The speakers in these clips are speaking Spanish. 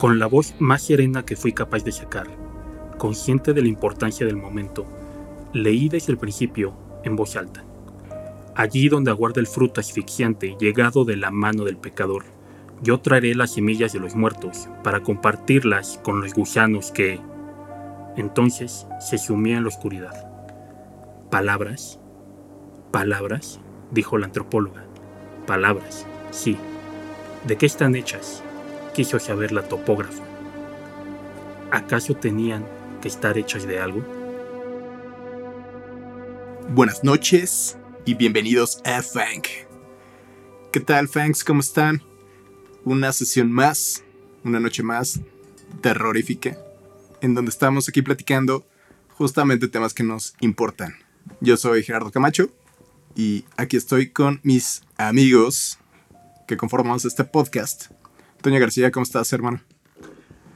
Con la voz más serena que fui capaz de sacar, consciente de la importancia del momento, leí desde el principio en voz alta. Allí donde aguarda el fruto asfixiante llegado de la mano del pecador, yo traeré las semillas de los muertos para compartirlas con los gusanos que... Entonces se sumía en la oscuridad. Palabras, palabras, dijo la antropóloga. Palabras, sí. ¿De qué están hechas? Quiso saber la topógrafa. ¿Acaso tenían que estar hechas de algo? Buenas noches y bienvenidos a Fang. ¿Qué tal, Fangs? ¿Cómo están? Una sesión más, una noche más terrorífica, en donde estamos aquí platicando justamente temas que nos importan. Yo soy Gerardo Camacho y aquí estoy con mis amigos que conformamos este podcast. Toño García, ¿cómo estás, hermano?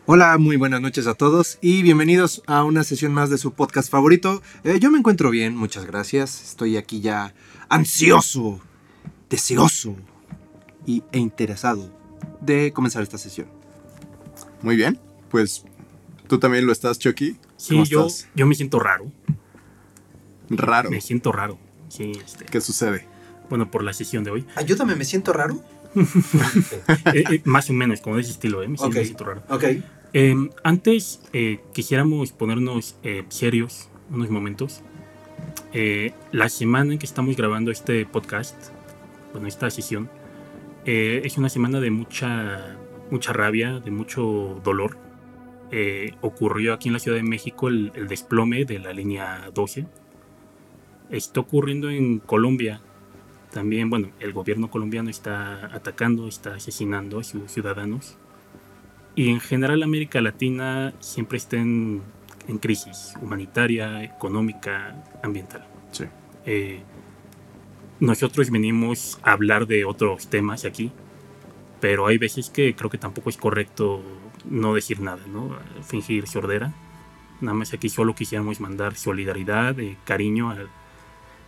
Hola, muy buenas noches a todos y bienvenidos a una sesión más de su podcast favorito. Eh, yo me encuentro bien, muchas gracias. Estoy aquí ya ansioso, deseoso y, e interesado de comenzar esta sesión. Muy bien, pues tú también lo estás, Chucky. Sí, ¿Cómo yo, estás? yo me siento raro. Raro. Me siento raro. Sí, este, ¿Qué sucede? bueno, por la sesión de hoy. Ayúdame, me siento raro. Eh, eh, más o menos, como de ese estilo, ¿eh? Me siento, Ok. me siento raro. Ok. Eh, antes quisiéramos ponernos eh, serios unos momentos. Eh, la semana en que estamos grabando este podcast, bueno, esta sesión, eh, es una semana de mucha, mucha rabia, de mucho dolor. Ocurrió aquí en la Ciudad de México el, el desplome de la línea 12. Está ocurriendo en Colombia. También, bueno, el gobierno colombiano está atacando, está asesinando a sus ciudadanos y en general América Latina siempre está en, en crisis humanitaria, económica, ambiental. Sí. Eh, nosotros venimos a hablar de otros temas aquí, pero hay veces que creo que tampoco es correcto no decir nada, ¿no? Fingir sordera. Nada más aquí solo quisiéramos mandar solidaridad, eh, cariño, a-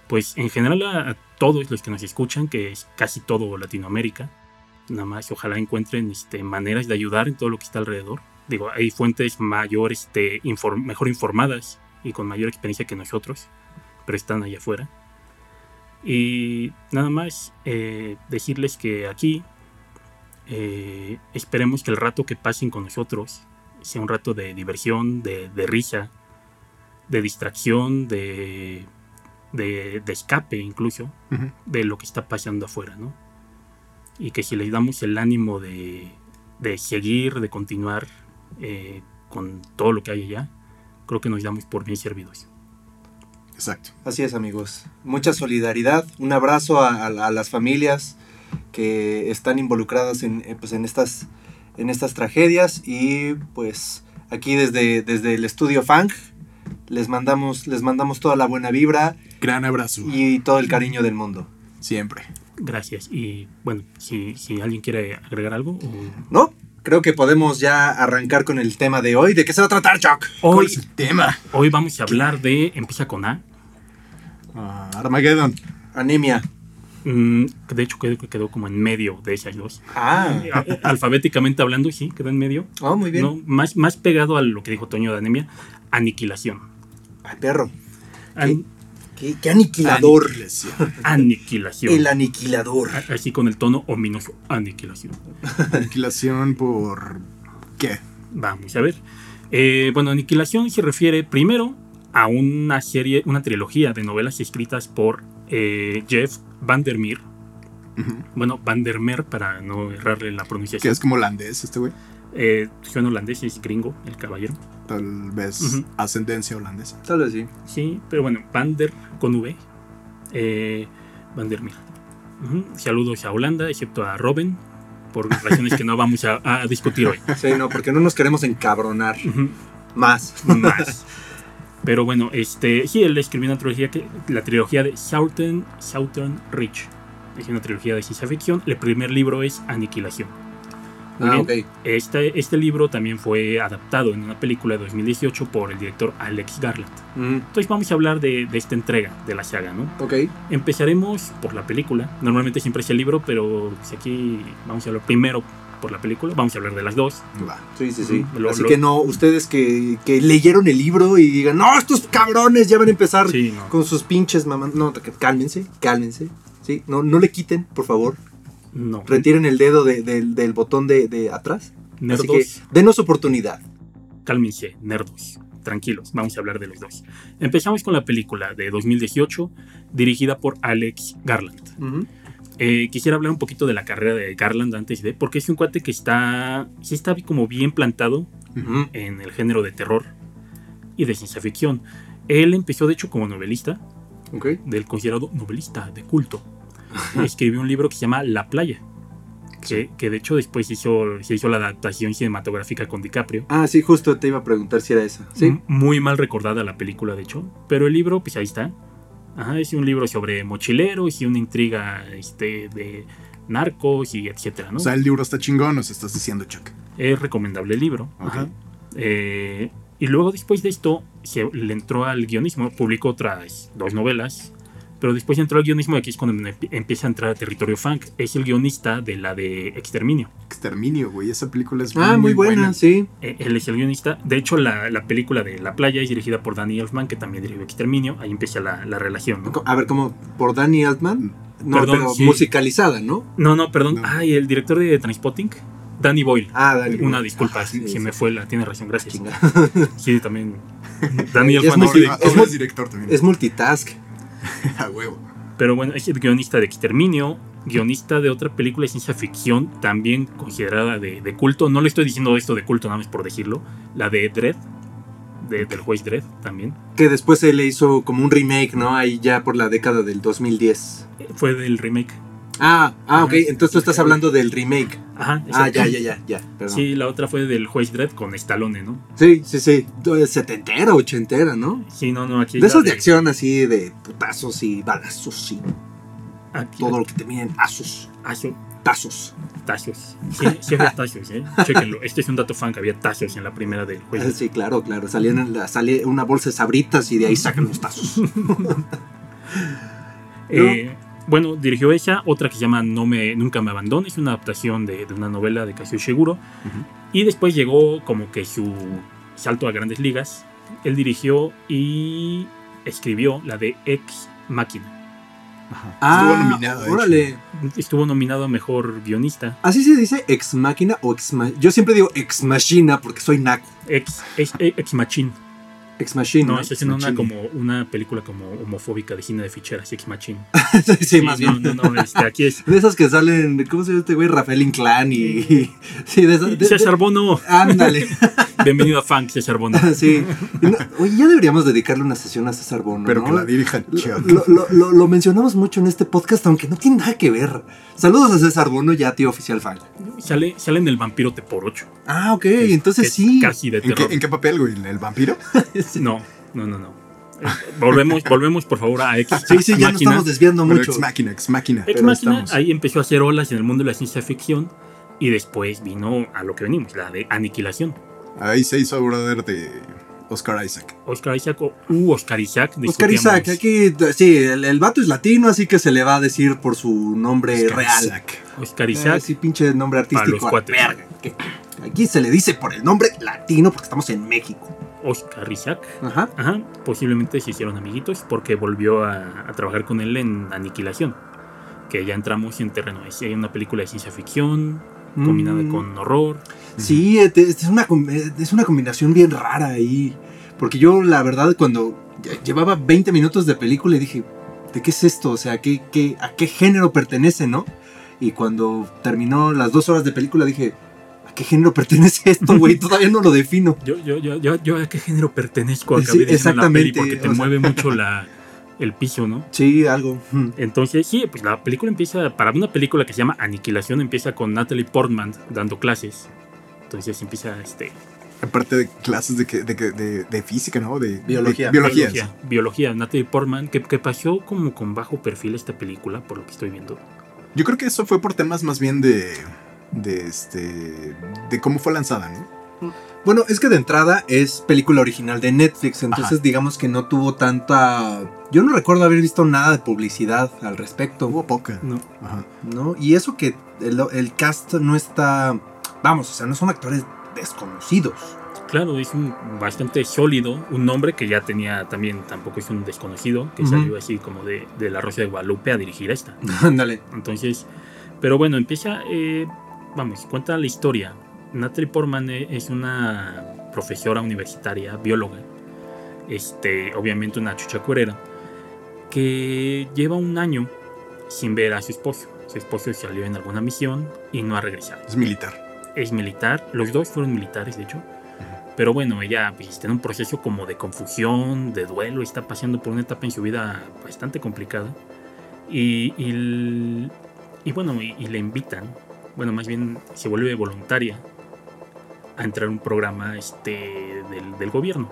pues en general a, todos los que nos escuchan, que es casi todo Latinoamérica nada más ojalá encuentren este, maneras de ayudar en todo lo que está alrededor. Digo, hay fuentes mayor, este, mejor informadas y con mayor experiencia que nosotros, pero están allá afuera. Y nada más eh, decirles que aquí eh, esperemos que el rato que pasen con nosotros sea un rato de diversión, de risa, de distracción, de, de, de escape incluso de lo que está pasando afuera, ¿no? Y que si les damos el ánimo de, de seguir, de continuar eh, con todo lo que hay allá, creo que nos damos por bien servidos. Exacto. Así es, amigos. Mucha solidaridad. Un abrazo a, a- a las familias que están involucradas en, eh, pues, en, estas, en estas tragedias. Y pues aquí desde, desde el estudio Fang les mandamos, les mandamos toda la buena vibra Gran abrazo. y todo el cariño del mundo. Siempre. Gracias. Y bueno, si, si alguien quiere agregar algo, o- ¿No? Creo que podemos ya arrancar con el tema de hoy. ¿De qué se va a tratar, Chuck? ¿Cuál hoy, es el tema? hoy vamos a hablar de, empieza con A, Ah, Armageddon. Anemia. Mm, de hecho quedó, quedó como en medio de esas dos. Ah, A- Alfabéticamente hablando, sí, quedó en medio. oh, muy bien. No, más, más pegado a lo que dijo Toño de anemia, aniquilación. Ay, perro. An- Qué, qué aniquilador. Aniquilación. aniquilación. El aniquilador. A- Así con el tono ominoso, aniquilación. Aniquilación por... ¿Qué? Vamos a ver. Eh, bueno, aniquilación se refiere primero a una serie, una trilogía de novelas escritas por eh, Jeff Vandermeer. Ujú. Bueno, Vandermeer para no errarle la Que pronunciación. es como holandés este güey. Eh, suena holandés, es gringo, el caballero. Tal vez ascendencia holandesa. Tal vez sí. Sí, pero bueno, Vander con V. Eh, Vandermeer. Ujú. Saludos a Holanda, excepto a Robin, por razones que no vamos a, a discutir hoy. Sí, no, porque no nos queremos encabronar más. más. Pero bueno, este, sí, él escribió una trilogía, que, la trilogía de Southern, Southern Reach. Es una trilogía de ciencia ficción. El primer libro es Aniquilación. Muy Ah, bien. ok. Este, este libro también fue adaptado en una película de 2018 por el director Alex Garland. Mm, Entonces vamos a hablar de, de esta entrega de la saga, ¿no? ok. Empezaremos por la película. Normalmente siempre es el libro, pero pues aquí vamos a hablar primero por la película. Vamos a hablar de las dos. Va. Sí, sí, sí. Lo- Así lo- que no, ustedes que, que leyeron el libro y digan, no, estos cabrones ya van a empezar Sí, no. con sus pinches mamás. No, cálmense, cálmense. Sí, no, no le quiten, por favor. No. Retiren el dedo de- del- del botón de, de atrás. Así Nerdos, que denos oportunidad. cálmense, nerdos. Tranquilos, vamos a hablar de los dos. Empezamos con la película de 2018, dirigida por Alex Garland. Ujú. Eh, quisiera hablar un poquito de la carrera de Garland antes de, porque es un cuate que está, sí está como bien plantado Ujú. en el género de terror y de ciencia ficción. Él empezó de hecho como novelista, Ok. del considerado novelista de culto. Escribió un libro que se llama La playa, que, que de hecho después hizo, se hizo la adaptación cinematográfica con DiCaprio. Ah, sí, justo te iba a preguntar si era esa. Sí. Muy mal recordada la película, de hecho. Pero el libro, pues ahí está. Ajá, es un libro sobre mochileros y una intriga este, de narcos y etcétera, ¿no? O sea, el libro está chingón, nos estás diciendo, Chuck. es recomendable el libro. Ok. Ajá. Eh, y luego después de esto se le entró al guionismo, publicó otras dos novelas, pero después entró al guionismo y aquí es cuando emp- empieza a entrar a territorio funk. Es el guionista de la de Exterminio. Exterminio, güey. Esa película es Ah, muy buena, sí. Eh, Él es el guionista. De hecho, la, la película de La playa es dirigida por Danny Elfman, que también dirigió Exterminio. Ahí empieza la, la relación, ¿no? A ver, como por Danny Altman. No, Perdón, pero sí. musicalizada, ¿no? No, no, perdón. No. Ay, el director de Transpotting, Danny Boyle. Ah, Danny. Una disculpa, Ah, sí, sí. me fue la. Tiene razón, gracias. Sí, también. Danny Es Elfman. muy- es muy- es director también. Es multitask. a huevo. Pero bueno, es el guionista de Exterminio, guionista de otra película de ciencia ficción, también considerada de, de culto. No le estoy diciendo esto de culto, nada más por decirlo. La de Dread, de- del juez Dread también. Que después se le hizo como un remake, ¿no? Ahí ya por la década del 2010. Eh, Fue del remake. Ah, ah, ok. Entonces tú estás hablando del remake. Ajá, Ah, ya, ya, ya, ya. Perdón. Sí, Sí, la otra fue del juez Dredd con Stallone, ¿no? sí, sí. Setentera, ochentera, ¿no? Sí, no, no, aquí. De la esas de acción así, de putazos y balazos y Aquí, todo lo que te miden. Asos, Aso- tazos. tazos. Sí, sí había tazos, ¿eh? Chéquenlo. Este es un dato fan que había tazos en la primera del juez. Ah, Sí, claro, claro. Salían en la, salía una bolsa de sabritas y de ahí sacan los tazos. Eh, bueno, dirigió ella, otra que se llama No me, Nunca me abandones, una adaptación de, de una novela de Kazuo Shiguro. Y después llegó como que su salto a grandes ligas. Él dirigió y escribió la de Ex Máquina. Ajá. Ah, Estuvo nominado. órale. Estuvo nominado a Mejor Guionista. Así se dice ex máquina o ex Yo siempre digo ex machina porque soy naco. Ex, ex, ex Machine. Ex machine. No, ¿no? esa es una, como, una película como homofóbica de cine de ficheras, Ex Machine. sí, más bien. No, no, no, este, aquí es De esas que salen, ¿cómo se llama este güey? Rafael Inclán y. Sí, de esas. de- César Bono. Ándale. Bienvenido a Funk, César Bono. sí. No- oye, ya deberíamos dedicarle una sesión a César Bono. Pero ¿no? que la dirija Chuck. Lo, lo- lo- lo mencionamos mucho en este podcast, aunque no tiene nada que ver. Saludos a César Bono, ya tío oficial fan. Sale, sale en el vampiro T por 8. Ah, ok, entonces es sí. Casi de ¿En qué, terror. ¿En qué papel, güey? ¿El vampiro? No, no, no, no. Eh, Volvemos, volvemos por favor a Ex Sí, sí, ya nos estamos desviando Bueno, mucho. ex máquina, ex máquina. Ex pero Máquina, estamos. ahí empezó a hacer olas en el mundo de la ciencia ficción y después vino a lo que venimos, la de Aniquilación. Ahí se hizo brother de Oscar Isaac. Oscar Isaac o u Oscar Isaac. Oscar Isaac, aquí, sí, el, el vato es latino, así que se le va a decir por su nombre Oscar real. Isaac. Oscar Ah, Isaac. sí, pinche nombre artístico. Para los. Verga, que Aquí se le dice por el nombre latino porque estamos en México. Oscar Isaac. Ajá. Ajá, posiblemente se hicieron amiguitos porque volvió a, a trabajar con él en Aniquilación. Que ya entramos en terreno. Es una película de ciencia ficción combinada Mm. con horror. Sí, es es una, es una combinación bien rara ahí. Porque yo, la verdad, cuando lle- llevaba 20 minutos de película, dije, ¿de qué es esto? O sea, ¿qué, qué, ¿a qué género pertenece, no? Y cuando terminó las dos horas de película, dije, ¿a qué género pertenece esto, güey? Todavía no lo defino. Yo, yo, yo, yo, yo a qué género pertenezco Sí, acabé diciendo en la peli exactamente, porque te o sea. mueve mucho la, el piso, ¿no? Sí, algo. Entonces, sí, pues la película empieza, para una película que se llama Aniquilación, empieza con Natalie Portman dando clases. Entonces empieza este, Aparte de clases de, que- de, que- de, de física, ¿no? De Biología. de- biología. biología. Biología, Natalie Portman, que, que pasó como con bajo perfil esta película, por lo que estoy viendo. Yo creo que eso fue por temas más bien de. De este. de cómo fue lanzada, ¿no? Bueno, es que de entrada es película original de Netflix, entonces digamos que no tuvo tanta Yo no recuerdo haber visto nada de publicidad al respecto. Hubo poca. No. Ajá. ¿no? Y eso que el, el cast no está, vamos, o sea, no son actores desconocidos. Claro, es un bastante sólido, un nombre que ya tenía también, tampoco es un desconocido, que salió así como de, de La Rosa de Guadalupe a dirigir esta. Ándale. Entonces, pero bueno, empieza, eh, vamos, cuenta la historia. Natalie Portman eh, es una profesora universitaria, bióloga, este, obviamente una chucha cuerera, que lleva un año sin ver a su esposo. Su esposo salió en alguna misión y no ha regresado. Es militar. Es militar, los dos fueron militares, de hecho. Pero bueno, ella pues, está en un proceso como de confusión, de duelo, está pasando por una etapa en su vida bastante complicada. Y, y, el- y bueno, y, y le invitan, bueno, más bien se vuelve voluntaria a entrar a un programa este, del, del gobierno.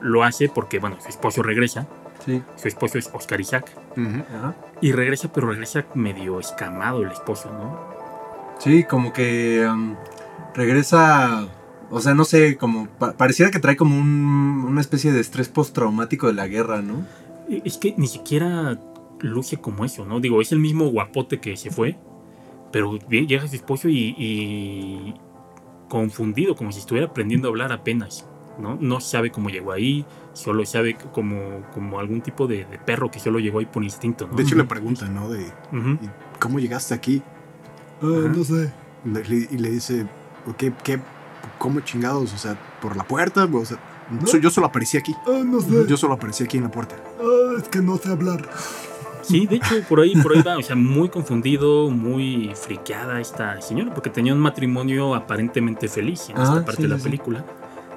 Lo hace porque, bueno, su esposo regresa, Sí. su esposo es Oscar Isaac. Ajá. y regresa, pero regresa medio escamado el esposo, ¿no? Sí, como que um, regresa, o sea, no sé, como pa- pareciera que trae como un- una especie de estrés postraumático de la guerra, ¿no? E, Es que ni siquiera luce como eso, ¿no? Digo, es el mismo guapote que se fue, pero ve- llega su esposo y, y confundido, como si estuviera aprendiendo a hablar apenas, ¿no? No sabe cómo llegó ahí, solo sabe como, como algún tipo de, de perro que solo llegó ahí por instinto, ¿no? De hecho, le preguntan, ¿no? De Ujú. cómo llegaste aquí. Ah, Ajá. no sé. Le- y le dice, ¿qué, qué, ¿cómo chingados? O sea, ¿por la puerta? O sea, ¿No? yo solo aparecí aquí. Ah, no sé. Yo solo aparecí aquí en la puerta. Ah, es que no sé hablar. Sí, de hecho, por ahí, por ahí va, o sea, muy confundido, muy friqueada esta señora, porque tenía un matrimonio aparentemente feliz en Ah, esta parte sí, de la sí, película.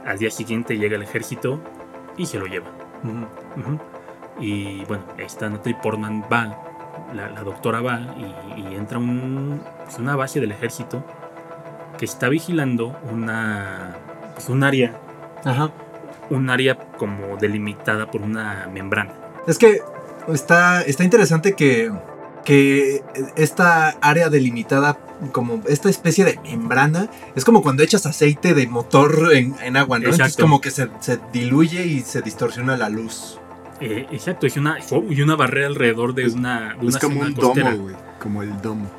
Al día siguiente llega el ejército y se lo lleva. Ujú. Ujú. Y bueno, esta Natalie Portman va, la, la doctora va y, y entra a un, pues, una base del ejército que está vigilando una, pues, un área, Ajá. un área como delimitada por una membrana. Es que está, está interesante que, que esta área delimitada, como esta especie de membrana, es como cuando echas aceite de motor en, en agua, ¿no? Entonces Exacto. como que se, se diluye y se distorsiona la luz. Eh, exacto, es una, y una barrera alrededor de Es- una, de Es una como un costera. domo, güey. Como el domo.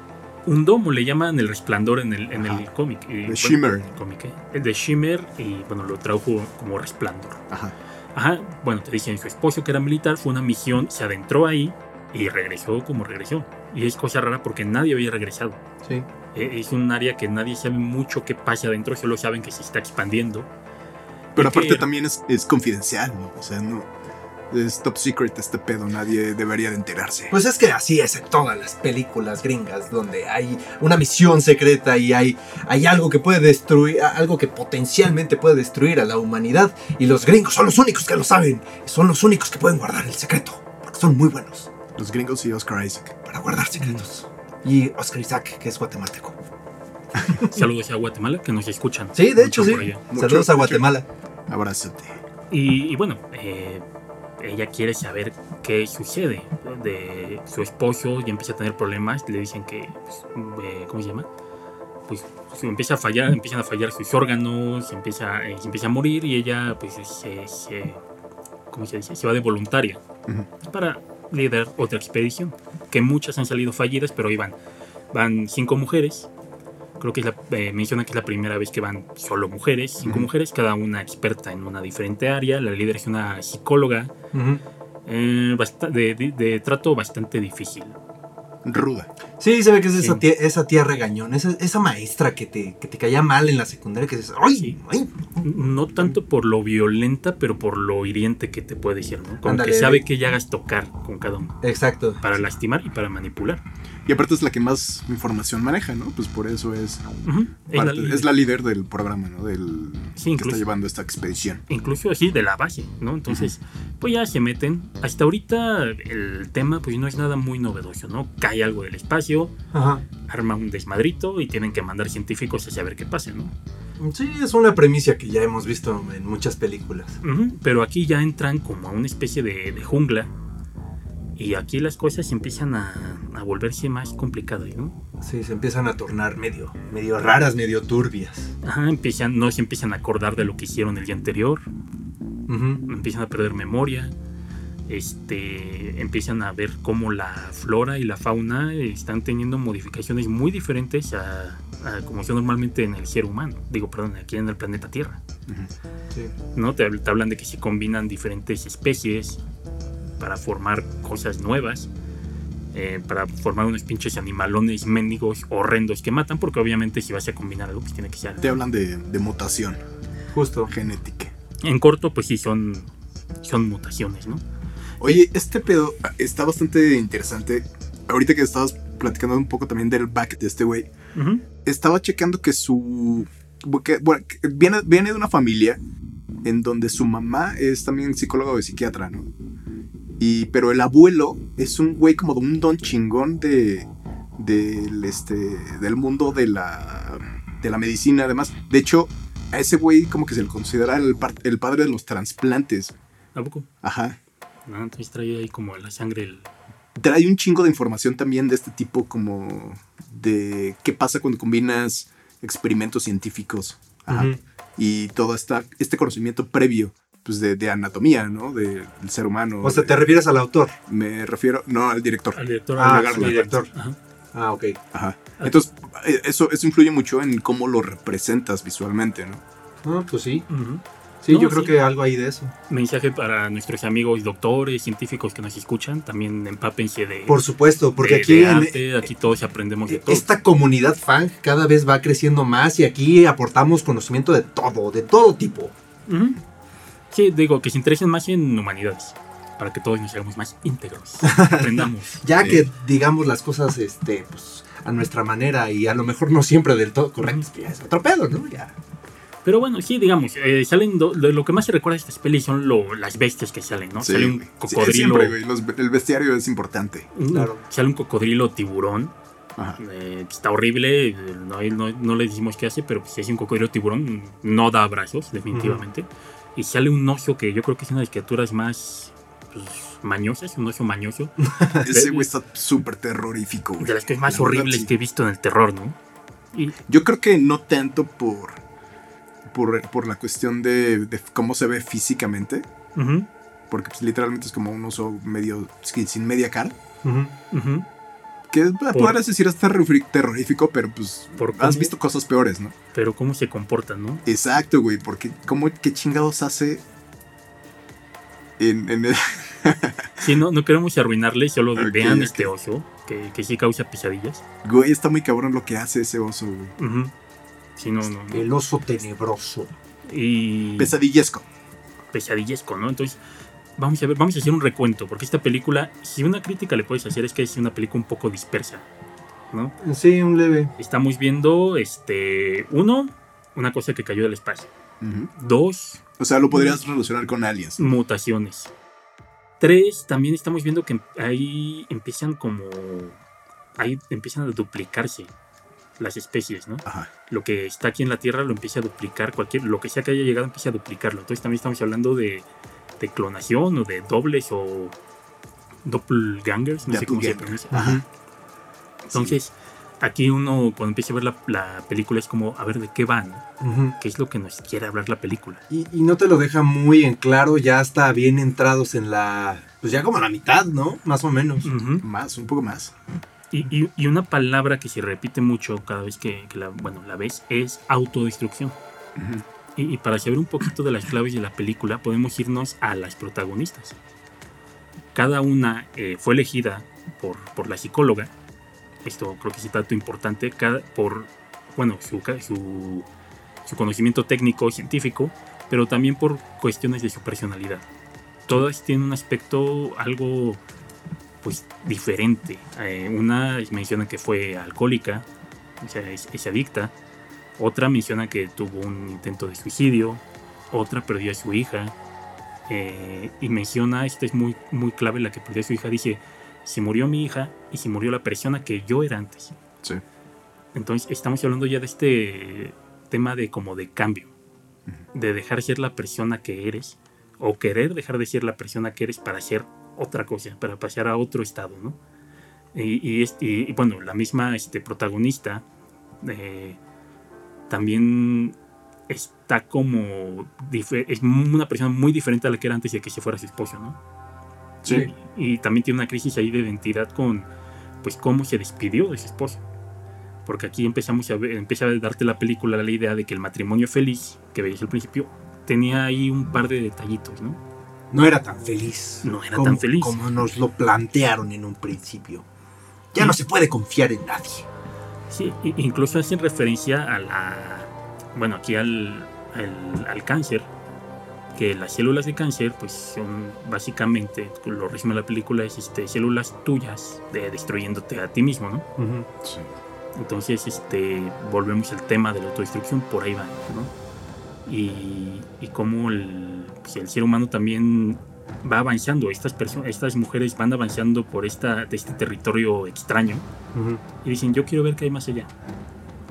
Un domo le llaman el resplandor en el, en el cómic. eh, bueno, shimmer. el cómic, eh. El de Shimmer y bueno, lo tradujo como resplandor. Ajá. Ajá, bueno, te dicen, su esposo que era militar fue una misión, se adentró ahí y regresó como regresó. Y es cosa rara porque nadie había regresado. Sí. Eh, Es un área que nadie sabe mucho qué pasa adentro, solo saben que se está expandiendo. Pero que- aparte también es, es confidencial, ¿no? O sea, no. Es top secret este pedo. Nadie debería de enterarse. Pues es que así es en todas las películas gringas, donde hay una misión secreta y hay, hay algo que puede destruir, algo que potencialmente puede destruir a la humanidad. Y los gringos son los únicos que lo saben. Son los únicos que pueden guardar el secreto. Porque son muy buenos Los gringos y Oscar Isaac. para guardar secretos. Y Oscar Isaac, que es guatemalteco. Saludos a Guatemala que nos escuchan. Sí, de hecho, sí. Saludos a mucho. Guatemala. Abrázate. Y, y bueno, eh, ella quiere saber qué sucede de su esposo y empieza a tener problemas. Le dicen que, pues, eh, ¿cómo se llama? Pues se empieza a fallar, empiezan a fallar sus órganos, se empieza, eh, se empieza a morir y ella, pues, se, se- ¿cómo se dice? Se va de voluntaria Ujú. para liderar otra expedición. Que muchas han salido fallidas, pero ahí van. Van cinco mujeres. Creo que es la, eh, menciona que es la primera vez que van solo mujeres, cinco mujeres, cada una experta en una diferente área. La líder es una psicóloga eh, basta- de, de- de trato bastante difícil. Ruda. Sí, se ve que es esa tía, esa tía regañón, esa, esa maestra que te, que te caía mal en la secundaria, que dices, ¡ay! Sí. ¡ay! No tanto por lo violenta, pero por lo hiriente que te puede decir, ¿no? Como que sabe que ya hagas tocar con cada uno. Exacto. Para lastimar y para manipular. Y aparte es la que más información maneja, ¿no? Pues por eso es, Ujú. Es la líder. es la líder del programa, ¿no? Del Sí, que incluso. está llevando esta expedición. incluso así de la base, ¿no? Entonces, pues ya se meten. Hasta ahorita el tema pues no es nada muy novedoso, ¿no? Cae algo del espacio, Ajá. arma un desmadrito y tienen que mandar científicos a saber qué pasa, ¿no? Sí, es una premisa que ya hemos visto en muchas películas. Ujú, Pero aquí ya entran como a una especie de, de jungla y aquí las cosas empiezan a, a volverse más complicadas, ¿no? Sí, se empiezan a tornar medio, medio raras, medio turbias. Ajá, empiezan, no se empiezan a acordar de lo que hicieron el día anterior, Ujú. empiezan a perder memoria. Este, empiezan a ver cómo la flora y la fauna están teniendo modificaciones muy diferentes a, a como son normalmente en el ser humano, digo, perdón, aquí en el planeta Tierra. Sí. ¿no? Te, te hablan de que se combinan diferentes especies para formar cosas nuevas, eh, para formar unos pinches animalones mendigos horrendos que matan, porque obviamente si vas a combinar algo, pues tiene que ser. Te hablan de, de mutación Justo. genética. En corto, pues sí, son, son mutaciones, ¿no? Oye, este pedo está bastante interesante. Ahorita que estabas platicando un poco también del back de este güey, estaba checando que su. que- bueno, que viene, viene de una familia en donde su mamá es también psicóloga o psiquiatra, ¿no? Y, pero el abuelo es un güey como de un don chingón de, del, este, del mundo de la, de la medicina, además. De hecho, a ese güey como que se le considera el, el padre de los trasplantes. ¿A poco? Ajá. No, entonces trae ahí como la sangre. el- trae un chingo de información también de este tipo como de qué pasa cuando combinas experimentos científicos Ajá. Ujú. y todo esta, este conocimiento previo pues de, de anatomía, ¿no? De- del ser humano. O sea, te refieres al autor. Me refiero, no, al director. al director. Ah, al- al director. Ajá. Ah, ok. Ajá. Entonces, eh, eso, eso influye mucho en cómo lo representas visualmente, ¿no? Ah, pues sí. Ujú. Sí, No, yo creo sí. que algo hay de eso. Mensaje para nuestros amigos doctores, científicos que nos escuchan, también empápense de, Por supuesto, porque de- aquí, de en- arte, aquí todos aprendemos de todo. esta comunidad fan cada vez va creciendo más y aquí aportamos conocimiento de todo, de todo tipo. Ujú. Sí, digo, que se interesen más en humanidades, para que todos nos hagamos más íntegros, aprendamos. Ya Sí. que digamos las cosas este, pues, a nuestra manera y a lo mejor no siempre del todo correctas, que ya es otro pedo, ¿no? Ya. Pero bueno, sí, digamos, eh, salen do- lo, lo que más se recuerda de estas pelis son lo- las bestias que salen, ¿no? Sí, sale un güey. Sí, cocodrilo, siempre, güey, los- el bestiario es importante. un- Claro. sale un cocodrilo tiburón, Ajá. eh, está horrible, eh, no, no, no le decimos qué hace, pero pues, si es un cocodrilo tiburón, no da abrazos, definitivamente. Y sale un oso que yo creo que es una de las criaturas más pues, mañosas, un oso mañoso, Ese güey está súper terrorífico, güey. de las cosas más La verdad, horribles sí. que he visto en el terror, ¿no? Y Yo creo que no tanto por, por, por la cuestión de, de cómo se ve físicamente, porque pues, literalmente es como un oso medio sin sin media cara. Que podrás decir terrori- terrorífico, pero pues Por has visto cosas peores, ¿no? pero cómo se comportan, ¿no? Exacto, güey, porque ¿cómo, ¿qué chingados hace en, en el- Sí, no, no queremos arruinarle, solo vean este oso, que, que sí causa pesadillas. Güey, está muy cabrón lo que hace ese oso, güey. Ujú. Sí, no, no. no. El oso tenebroso. Y Pesadillesco. pesadillesco, ¿no? Entonces, vamos a ver, vamos a hacer un recuento, porque esta película, si una crítica le puedes hacer es que es una película un poco dispersa, ¿no? Sí, un leve. Estamos viendo, este, uno, una cosa que cayó del espacio. Dos, O sea, lo podrías relacionar con aliens. mutaciones. Tres, también estamos viendo que ahí empiezan como, ahí empiezan a duplicarse las especies, ¿no? Ajá. lo que está aquí en la Tierra lo empieza a duplicar, cualquier, lo que sea que haya llegado empieza a duplicarlo. Entonces también estamos hablando de, de clonación o de dobles o doppelgangers, no sé cómo se pronuncia. Ajá. Entonces, aquí uno cuando empieza a ver la, la película es como, a ver, ¿de qué van? Ujú. ¿Qué es lo que nos quiere hablar la película? Y, y no te lo deja muy en claro, ya está bien entrados en la. Pues ya como a la mitad, ¿no? Más o menos. Más, un poco más. Y, y- y una palabra que se repite mucho cada vez que, que la, bueno, la ves es autodestrucción. Ujú. Y, y para saber un poquito de las claves de la película, podemos irnos a las protagonistas. Cada una eh, fue elegida por, por la psicóloga. Esto creo que es un dato importante. Cada, por bueno, su, su, su conocimiento técnico, científico, pero también por cuestiones de su personalidad. Todas tienen un aspecto algo pues diferente. Eh, una menciona que fue alcohólica, o sea, es, es adicta. Otra menciona que tuvo un intento de suicidio. Otra perdió a su hija. eh, y menciona, esta es muy, muy clave, la que perdió a su hija. Dice, se murió mi hija y se murió la persona que yo era antes. Sí. Entonces estamos hablando ya de este tema de como de cambio. De dejar ser la persona que eres. O querer dejar de ser la persona que eres para ser otra cosa, para pasar a otro estado, ¿no? Y, y este- y- bueno, la misma este, protagonista eh, también está como es una persona muy diferente a la que era antes de que se fuera su esposo, ¿no? Sí. Y, y también tiene una crisis ahí de identidad con, pues, cómo se despidió de su esposo. Porque aquí empezamos a ver, empieza a darte la película la idea de que el matrimonio feliz, que veías al principio, tenía ahí un par de detallitos, ¿no? No era tan feliz. No era como- tan feliz. Como nos lo plantearon en un principio. Ya no se puede confiar en nadie. Sí, incluso hacen referencia a la. Bueno, aquí al, al, al cáncer. Que las células de cáncer, pues son básicamente, lo resume la película, es este, células tuyas de, destruyéndote a ti mismo, ¿no? Sí. Entonces, este, volvemos al tema de la autodestrucción, por ahí va, ¿no? Y, y cómo el, pues, el ser humano también va avanzando, estas, personas, estas mujeres van avanzando por esta, de este territorio extraño y dicen, yo quiero ver qué hay más allá,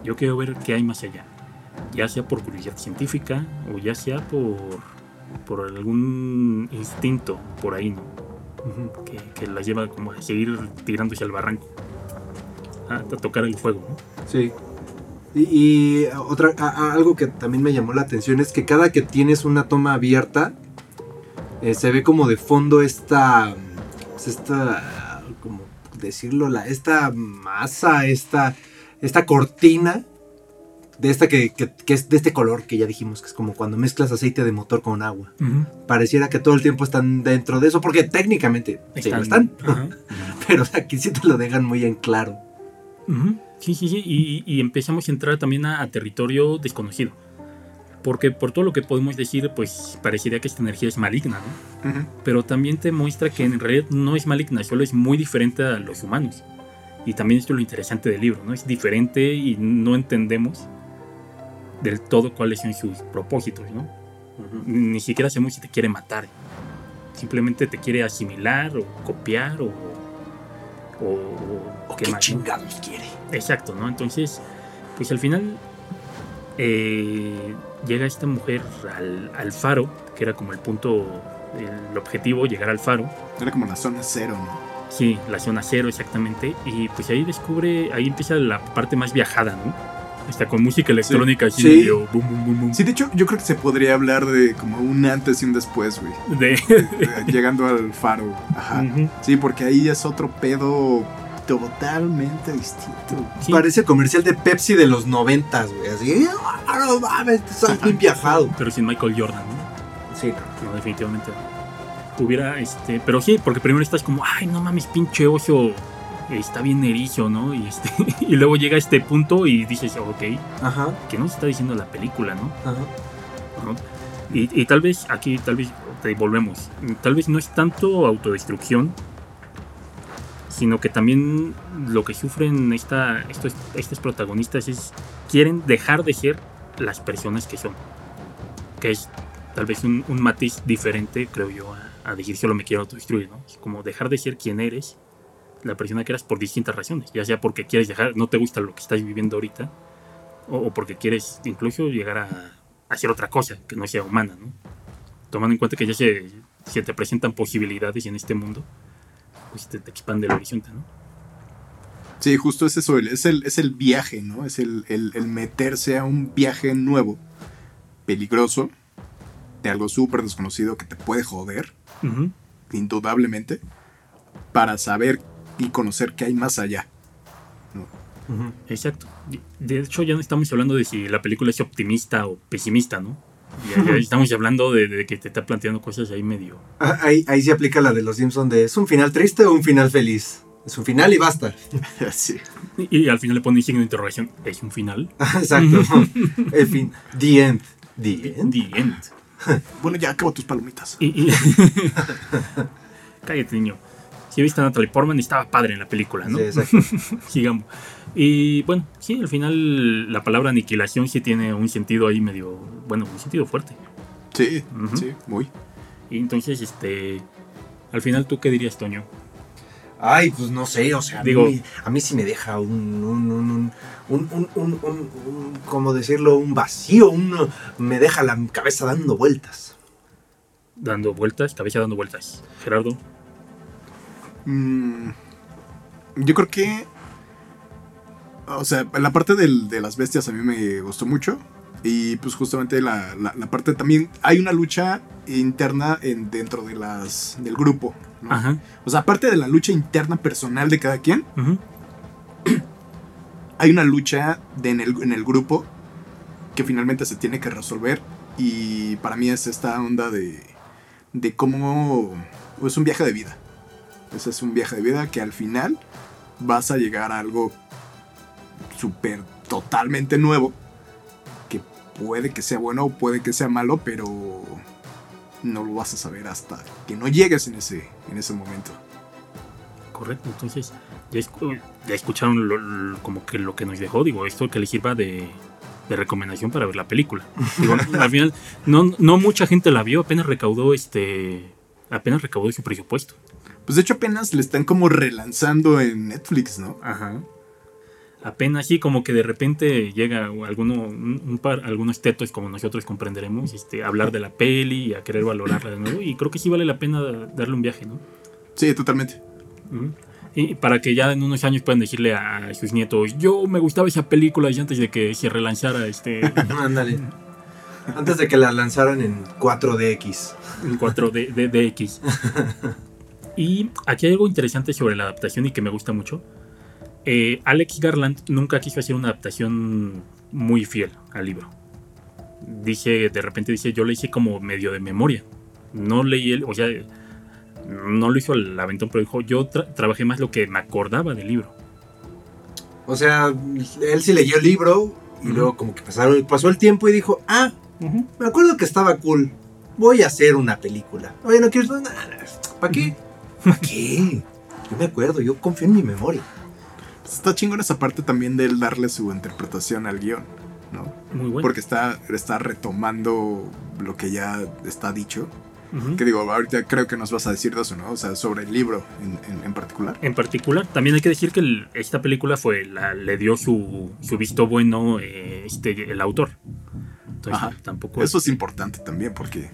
yo quiero ver qué hay más allá, ya sea por curiosidad científica o ya sea por, por algún instinto por ahí, ¿no? Que, que las lleva como a seguir tirándose al barranco, a, a tocar el fuego, ¿no? Sí. Y, y otra, a- a- algo que también me llamó la atención es que cada que tienes una toma abierta, eh, se ve como de fondo esta, pues esta, como decirlo, la, esta masa, esta, esta cortina, de esta que, que- que es de este color que ya dijimos que es como cuando mezclas aceite de motor con agua. Pareciera que todo el tiempo están dentro de eso, porque técnicamente sí lo están, pero aquí sí te lo dejan muy en claro. Ujú. Sí, sí, sí. Y, y empezamos a entrar también a, a territorio desconocido. Porque por todo lo que podemos decir, pues parecería que esta energía es maligna, ¿no? Ujú. Pero también te muestra que en realidad no es maligna, solo es muy diferente a los humanos. Y también esto es lo interesante del libro, ¿no? Es diferente y no entendemos del todo cuáles son sus propósitos, ¿no? Ni siquiera sabemos si te quiere matar. Simplemente te quiere asimilar o copiar o... o, o ¿O qué qué chingados quiere? Exacto, ¿no? Entonces, pues al final eh, llega esta mujer al, al faro, que era como el punto, el objetivo, llegar al faro. Era como la zona cero, ¿no? Sí, la zona cero exactamente. Y pues ahí descubre, ahí empieza la parte más viajada, ¿no? Hasta con música electrónica así Sí. medio bum, bum. Sí, de hecho, yo creo que se podría hablar de como un antes y un después, güey. De, Eh, Llegando al faro. Ajá. Sí, porque ahí es otro pedo totalmente distinto. Sí. Parece comercial de Pepsi de los noventas, güey. Así, "Ah, no mames, estás bien viajado. Pero sin Michael Jordan, ¿no? Sí, No, definitivamente. no. Hubiera, este, pero sí, porque primero estás como, ay, no mames, pinche oso, está bien erizo, ¿no? Y, este, y luego llega este punto y dices, ok, Ajá, ¿qué nos está diciendo la película, no? ajá. ¿No? Y, y tal vez aquí, tal vez, te volvemos, tal vez no es tanto autodestrucción, sino que también lo que sufren esta, estos, estos protagonistas es, quieren dejar de ser las personas que son, que es tal vez un, un matiz diferente, creo yo, a, a decir solo me quiero autodestruir, ¿no? Es como dejar de ser quien eres, la persona que eras por distintas razones, ya sea porque quieres dejar, no te gusta lo que estás viviendo ahorita, o, o porque quieres incluso llegar a, a hacer otra cosa que no sea humana, ¿no? Tomando en cuenta que ya se, se te presentan posibilidades en este mundo, pues te, te expande el horizonte, ¿no? Sí, justo es eso, es el, es el viaje, ¿no? Es el, el- el meterse a un viaje nuevo, peligroso, de algo súper desconocido que te puede joder, indudablemente, para saber y conocer qué hay más allá. Exacto. De hecho, ya no estamos hablando de si la película es optimista o pesimista, ¿no? Ya, ya estamos hablando de, de que te está planteando cosas ahí medio. Ah, Ahí, ahí se aplica la de los Simpsons de ¿es un final triste o un final feliz? Es un final y basta. sí. Y, y al final le pone un signo de interrogación. ¿Es un final? Exacto. El fin. The end. The end. The end. Bueno, ya acabo tus palomitas. Y, y- Cállate, niño. Si viste a Natalie Portman, estaba padre en la película, ¿no? Sí, exacto. Sigamos. Y bueno, sí, al final la palabra aniquilación sí tiene un sentido ahí medio. Bueno, un sentido fuerte. Sí, sí, muy. Y entonces, este. Al final, ¿tú qué dirías, Toño? Ay, pues no sé, o sea, a, Digo- mí, a mí sí me deja un, un, un, un, un, un, un- un- un- ¿cómo decirlo? Un vacío, un, me deja la cabeza dando vueltas. Dando vueltas, cabeza dando vueltas. Gerardo. Mm, yo creo que. O sea, la parte del- de las bestias a mí me gustó mucho. Y pues justamente la, la- la parte también, hay una lucha interna en, dentro de las, del grupo. ¿no? Ajá. O sea, aparte de la lucha interna personal de cada quien, hay una lucha de- en, el, en el grupo que finalmente se tiene que resolver. Y para mí es esta onda de, de cómo es un viaje de vida. Ese es un viaje de vida que al final vas a llegar a algo súper totalmente nuevo. Que puede que sea bueno o puede que sea malo, pero no lo vas a saber hasta que no llegues en ese, en ese momento. Correcto, entonces ya, escu- ya escucharon lo- lo- como que lo que nos dejó, digo, esto que les sirva de, de recomendación para ver la película. Digo, al final, no, no mucha gente la vio, apenas recaudó este apenas recaudó su presupuesto. Pues de hecho apenas le están como relanzando en Netflix, ¿no? Ajá. Apenas sí, como que de repente llega alguno, un, un par, algunos tetos como nosotros comprenderemos, este, a hablar de la peli y a querer valorarla de nuevo. Y creo que sí vale la pena darle un viaje, ¿no? Sí, totalmente. Ujú. Y para que ya en unos años puedan decirle a sus nietos, yo me gustaba esa película y antes de que se relanzara este Ándale. Antes de que la lanzaran en 4DX. en 4D de- DX. Y aquí hay algo interesante sobre la adaptación y que me gusta mucho. Eh, Alex Garland nunca quiso hacer una adaptación muy fiel al libro. Dice, de repente dice, yo le hice como medio de memoria. No leí el, o sea, no lo hizo al aventón, pero dijo, yo tra- trabajé más lo que me acordaba del libro. O sea, él sí leyó el libro y luego como que pasaron, pasó el tiempo y dijo, ah, me acuerdo que estaba cool. Voy a hacer una película. Oye, no quieres... ¿Para qué? ¿Para qué? Yo me acuerdo, yo confío en mi memoria. Está chingón esa parte también de él darle su interpretación al guion, ¿no? Muy bueno. Porque está, está retomando lo que ya está dicho. Que digo, ahorita creo que nos vas a decir de eso, ¿no? O sea, sobre el libro en, en- en particular. En particular, también hay que decir que el- esta película fue la, le dio su, su visto bueno eh, este, el autor. Entonces Ajá. tampoco Eso es importante también, porque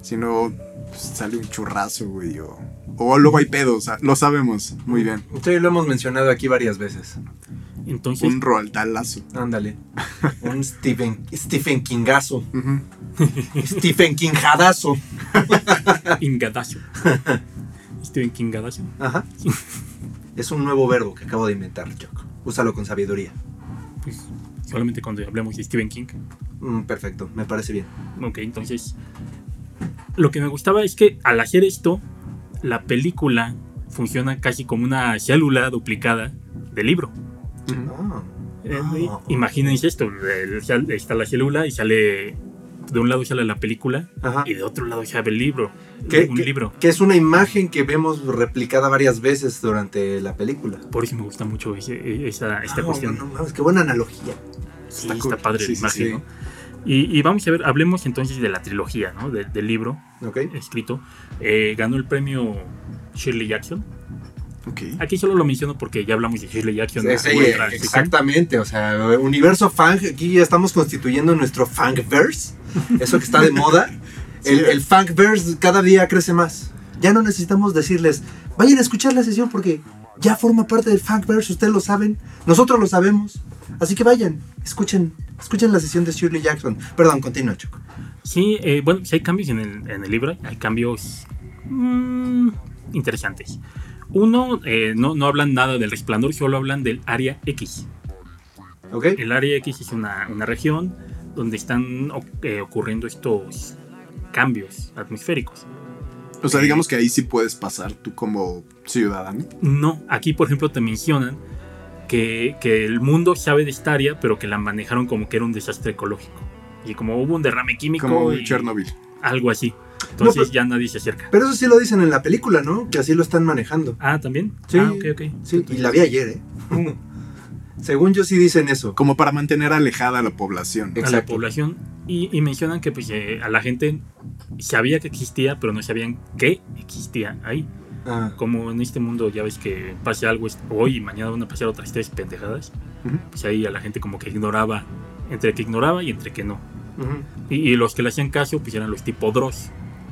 si no pues, sale un churrazo, güey, o, o luego hay pedos, o sea, lo sabemos muy bien. Sí, lo hemos mencionado aquí varias veces. Entonces, Un roldalazo. Ándale. Un Stephen, Stephen Kingazo. Stephen Kinghadazo. Ingadacio. Steven Kingadacio. Ajá. Es un nuevo verbo que acabo de inventar, Chuck. Úsalo con sabiduría. Pues, solamente cuando hablemos de Stephen King. Mm, perfecto, me parece bien. Ok, entonces. Lo que me gustaba es que al hacer esto, la película funciona casi como una célula duplicada del libro. Eh, Ah. Imagínense esto: está la célula y sale. De un lado sale la película Ajá. y de otro lado sale el libro. ¿Qué- un qué- libro. Que es una imagen que vemos replicada varias veces durante la película. Por eso me gusta mucho ese- esa, esta Ah, cuestión. no, no mames, qué buena analogía. Sí, Está está, cool. padre Sí, la imagen, sí. ¿no? Y, y vamos a ver, hablemos entonces de la trilogía, ¿no? De- del libro ¿Ok? escrito. Eh, ganó el premio Shirley Jackson. Ok. Aquí solo lo menciono porque ya hablamos de Shirley Jackson. Sí, sí, exactamente, o sea, universo fang, aquí ya estamos constituyendo nuestro fangverse, eso que está de moda. El, Sí. el fangverse cada día crece más. Ya no necesitamos decirles, vayan a escuchar la sesión porque ya forma parte del fangverse, ustedes lo saben, nosotros lo sabemos. Así que vayan, escuchen, escuchen la sesión de Shirley Jackson. Perdón, continúa, Choco. Sí, eh, bueno, sí hay cambios en el, en el libro, hay cambios mm, interesantes. Uno, eh, no, no hablan nada del resplandor, solo hablan del área X. ¿Ok? El área X es una, una región donde están eh, ocurriendo estos cambios atmosféricos. O sea, digamos que ahí sí puedes pasar tú como ciudadano. No, aquí por ejemplo te mencionan que, que el mundo sabe de esta área, pero que la manejaron como que era un desastre ecológico. Y como hubo un derrame químico Como Chernobyl. algo así. Entonces pues- ya nadie se acerca. Pero eso sí lo dicen en la película, ¿no? Que así lo están manejando. Ah, también. Sí. Ah, ok, ok. Sí, y la vi ayer, ¿eh? Según yo sí dicen eso. Como para mantener alejada a la población. A la Exacto. población. Y, y mencionan que pues, eh, a la gente sabía que existía, pero no sabían que existía ahí. Ah, Como en este mundo ya ves que pase algo hoy y mañana van a pasar otras tres pendejadas. Ujú. Pues ahí a la gente como que ignoraba, entre que ignoraba y entre que no. Y, y los que le hacían caso, pues eran los tipo Dross.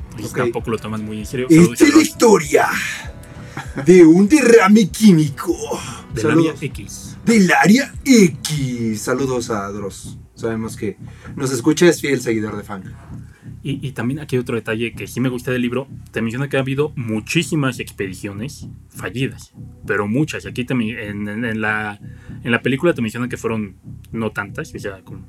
Entonces Ok. tampoco lo toman muy en serio. Esta es la historia de un derrame químico Del Saludos. área X. del X. Saludos a Dross. Sabemos que nos escucha, es fiel seguidor de Fang. Y, y también aquí hay otro detalle que sí me gusta del libro. Te menciona que ha habido muchísimas expediciones fallidas, pero muchas. Aquí también en, en- en la, en la película te mencionan que fueron no tantas, o sea, como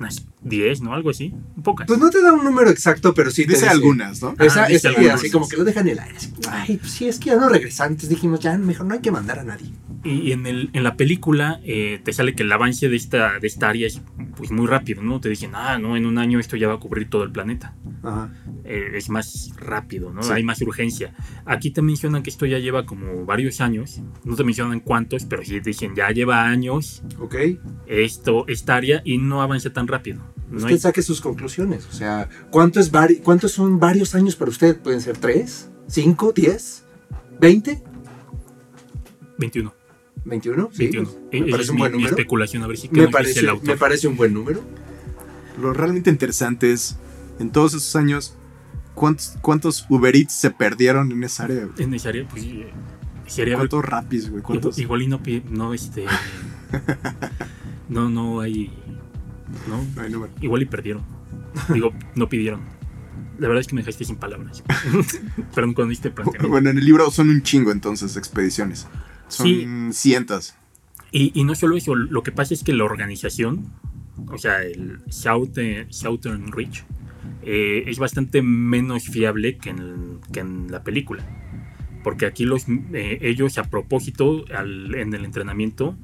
unas 10, ¿no? Algo así, pocas. Pues no te da un número exacto, pero sí te Dice algunas, ¿no? Esa, Ah, dice esa- algunas. así como que lo deja en el aire. Ay, pues sí, es que ya no regresaron. Entonces dijimos, ya mejor no hay que mandar a nadie. Y, y en, el, en la película eh, te sale que el avance de esta, de esta área es pues, muy rápido, ¿no? Te dicen, ah, no, en un año esto ya va a cubrir todo el planeta. Ajá. Eh, es más rápido, ¿no? Sí. Hay más urgencia. Aquí te mencionan que esto ya lleva como varios años, no te mencionan cuántos, pero sí dicen, ya lleva años Ok. esto, esta área y no avanza tan rápido. No Usted hay saque sus conclusiones. O sea, ¿cuánto es vari- ¿cuántos son varios años para usted? ¿Pueden ser tres? ¿Cinco? ¿Diez? ¿Veinte? 21. ¿21? Sí, 21. pues, me esa parece es un mi, buen mi número. especulación, a ver si Me parece, el autor. me parece un buen número. Lo realmente interesante es, en todos esos años, ¿cuántos, cuántos Uber Eats se perdieron en esa área? güey? En esa área, pues eh, ¿Cuántos rapis, güey? ¿Cuántos? Igual, y no, no, este. no, no hay. No, No hay número. igual y perdieron. Digo, no pidieron. La verdad es que me dejaste sin palabras. Perdón cuando diste planteamiento. Bueno, en el libro son un chingo entonces expediciones. Son Sí. cientos. Y, y no solo eso, lo que pasa es que la organización, o sea, el South, eh, Southern Reach, eh, es bastante menos fiable que en, que en la película. Porque aquí los, eh, ellos a propósito en el entrenamiento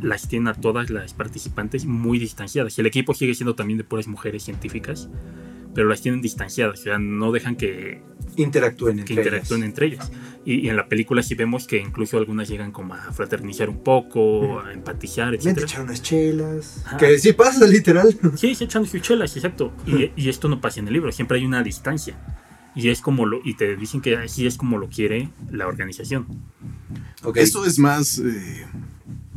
las tienen a todas las participantes muy distanciadas. El equipo sigue siendo también de puras mujeres científicas, pero las tienen distanciadas, o sea, no dejan que, Interactúen que entre interactúen ellas. entre ellas. Y, y en la película sí vemos que incluso algunas llegan como a fraternizar un poco, a empatizar, Vente a etc. echar unas chelas. Ajá. Que sí pasa, literal. Sí, se echan sus chelas, exacto. Y, y esto no pasa en el libro, siempre hay una distancia. Y es como lo, y te dicen que así es como lo quiere la organización. Ok. Eso es más eh,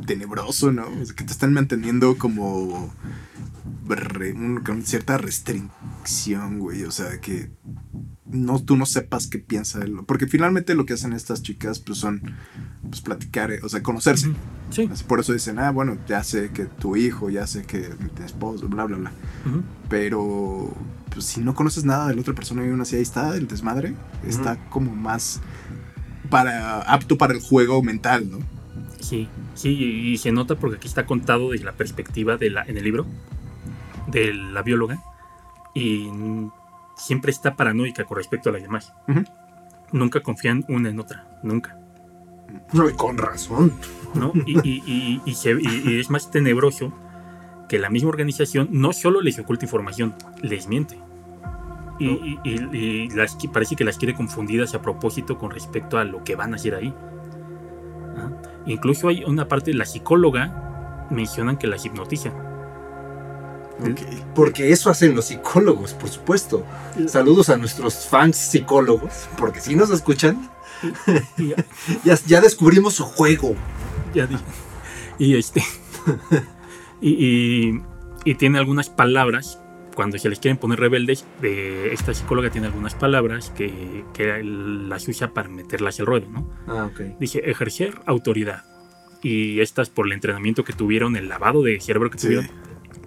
tenebroso, ¿no? O sea, que te están manteniendo como re- un- con cierta restricción, güey. O sea, que no, tú no sepas qué piensa él. Porque finalmente lo que hacen estas chicas, pues son pues, platicar, eh, o sea, conocerse. Sí. Por eso dicen, ah, bueno, ya sé que tu hijo, ya sé que tu esposo, bla, bla, bla. Pero pues, si no conoces nada de la otra persona y aún así ahí está, el desmadre, está como más para apto para el juego mental, ¿no? Sí, sí, y, y se nota porque aquí está contado desde la perspectiva de la, en el libro de la bióloga y siempre está paranoica con respecto a las demás. Ujú. Nunca confían una en otra, nunca. No, y con razón. ¿no? Y, y- y- se- es más tenebroso que la misma organización no solo les oculta información, les miente. Y, y- y- y las, parece que las quiere confundidas a propósito con respecto a lo que van a hacer ahí. Ajá. Incluso hay una parte de la psicóloga, mencionan que las hipnotiza. Ok. Porque eso hacen los psicólogos, por supuesto. Saludos a nuestros fans psicólogos, porque si nos escuchan, ya, ya, descubrimos su juego. ya dije. Y este. y, y- y tiene algunas palabras. Cuando se les quieren poner rebeldes, de esta psicóloga tiene algunas palabras que, que las usa para meterlas al ruedo, ¿no? Ah, ok. Dice ejercer autoridad. Y estas, por el entrenamiento que tuvieron, el lavado de cerebro que Sí. tuvieron,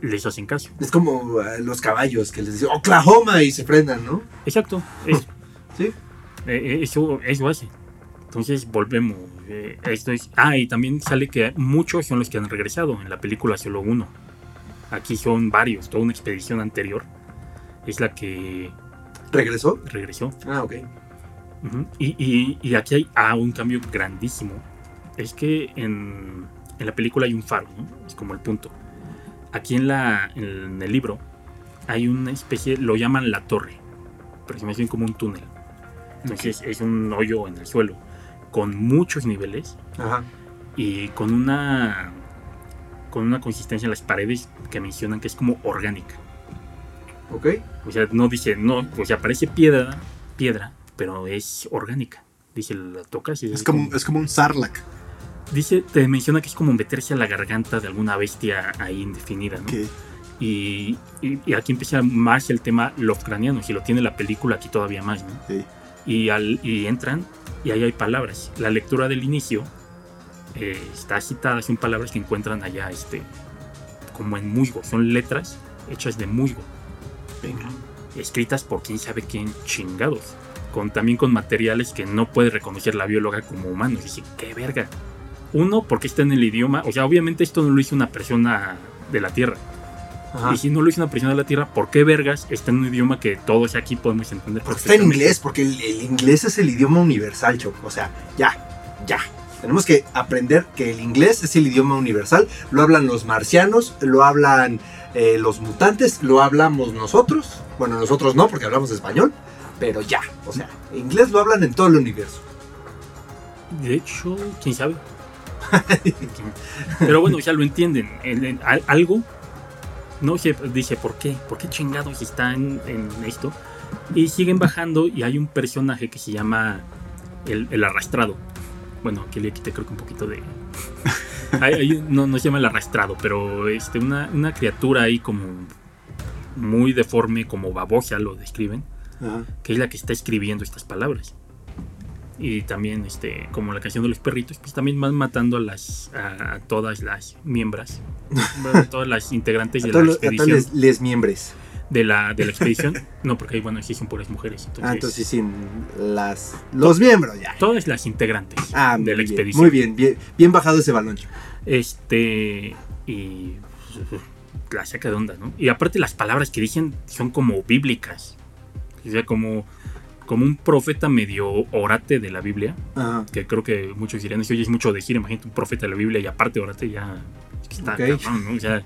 les hacen caso. Es como ah, los caballos que les dicen Oklahoma y se frenan, ¿no? Exacto. es- Sí. eh, eh, eso, eso hace. Entonces volvemos. eh, esto es, ah, y también sale que muchos son los que han regresado. En la película solo uno. Aquí son varios. Toda una expedición anterior es la que ¿Regresó? regresó. Ah, ok. Y- y aquí hay ah, un cambio grandísimo. Es que en, en la película hay un faro, ¿no? Es como el punto. Aquí en, la, en el libro hay una especie, lo llaman la torre, pero se me como un túnel. Entonces es un hoyo en el suelo con muchos niveles Ajá. y con una con una consistencia en las paredes que mencionan que es como orgánica. Ok. O sea, no dice, no, o sea, parece piedra, piedra, pero es orgánica. Dice, la tocas y Es como, es como un Sarlacc. Dice, te menciona que es como meterse a la garganta de alguna bestia ahí indefinida, ¿no? que Y, y- y aquí empieza más el tema Lovecraftiano, si lo tiene la película aquí todavía más, ¿no? sí. Y, al, y entran y ahí hay palabras. La lectura del inicio eh, está citada, son palabras que encuentran allá este, como en musgo, son letras hechas de musgo, Venga. escritas por quién sabe quién chingados, con, también con materiales que no puede reconocer la bióloga como humanos. Dice, qué verga. Uno, porque está en el idioma, o sea, obviamente esto no lo hizo una persona de la Tierra. Ajá. Y si no lo hizo una persona de la Tierra, ¿por qué vergas está en un idioma que todos aquí podemos entender? Porque está en inglés, porque el, el inglés es el idioma universal, Choco. O sea, ya, ya. Tenemos que aprender que el inglés es el idioma universal. Lo hablan los marcianos, lo hablan eh, los mutantes, lo hablamos nosotros. Bueno, nosotros no, porque hablamos español. Pero ya, o sea, inglés lo hablan en todo el universo. De hecho, quién sabe. Pero bueno, ya lo entienden. En- en- al- algo no se dice por qué, por qué chingados están en esto. Y siguen bajando y hay un personaje que se llama el, el arrastrado. Bueno, aquí le quité creo que un poquito de... Hay- hay- no, no se llama el arrastrado, pero este, una, una criatura ahí como muy deforme, como babosa lo describen, que es la que está escribiendo estas palabras. Y también, este, como la canción de los perritos, pues también van matando a las a todas las miembros, a todas las integrantes A de todos la a todos expedición. les, les miembros. De la, de la expedición. No, porque ahí, bueno, sí son puras mujeres. Entonces, Ah, entonces sin las... Los miembros, ya. Todas las integrantes Ah, de la expedición. Muy bien, bien, bien bajado ese balón. Este. Y. La saca de onda, ¿no? Y aparte, las palabras que dicen son como bíblicas. O sea, como. Como un profeta medio orate de la Biblia. Ajá. Que creo que muchos dirían, oye, es mucho decir, imagínate un profeta de la Biblia y aparte orate ya. Está Ok. cabrón, ¿no? O sea,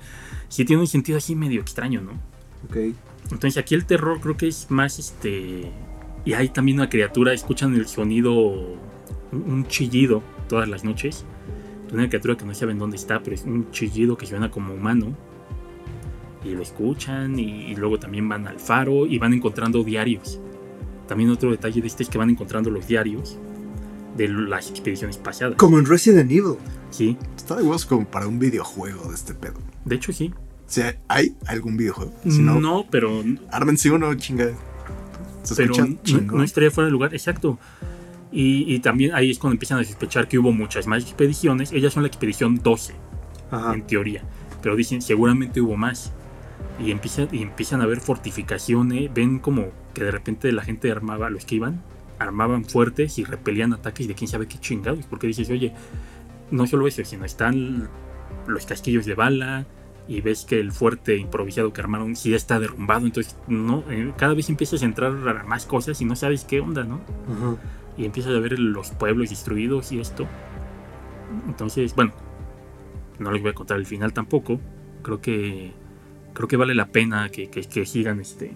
sí tiene un sentido así medio extraño, ¿no? Ok. Entonces aquí el terror creo que es más este. Y hay también una criatura, escuchan el sonido, un, un chillido todas las noches. Una criatura que no saben dónde está, pero es un chillido que suena como humano. Y lo escuchan y, y luego también van al faro y van encontrando diarios. También otro detalle de este es que van encontrando los diarios de las expediciones pasadas. Como en Resident Evil. Sí, Está de huevos como para un videojuego de este pedo. de hecho sí. Sea, ¿hay algún videojuego? Si no, no, pero ármense uno, chinga. Se pero no, no estaría fuera de lugar, exacto. Y, y también ahí es cuando empiezan a sospechar que hubo muchas más expediciones. Ellas son la expedición 12, Ajá. en teoría. Pero dicen, seguramente hubo más. Y empiezan, y empiezan a ver fortificaciones. Ven como que de repente la gente armaba, los que iban, armaban fuertes y repelían ataques de quién sabe qué chingados. Porque dices, oye, no solo eso, sino están los casquillos de bala. Y ves que el fuerte improvisado que armaron sí está derrumbado. Entonces, no, eh, cada vez empiezas a entrar a más cosas y no sabes qué onda, ¿no? Y empiezas a ver los pueblos destruidos y esto. Entonces, bueno, no les voy a contar el final tampoco. Creo que creo que vale la pena que, que- que sigan este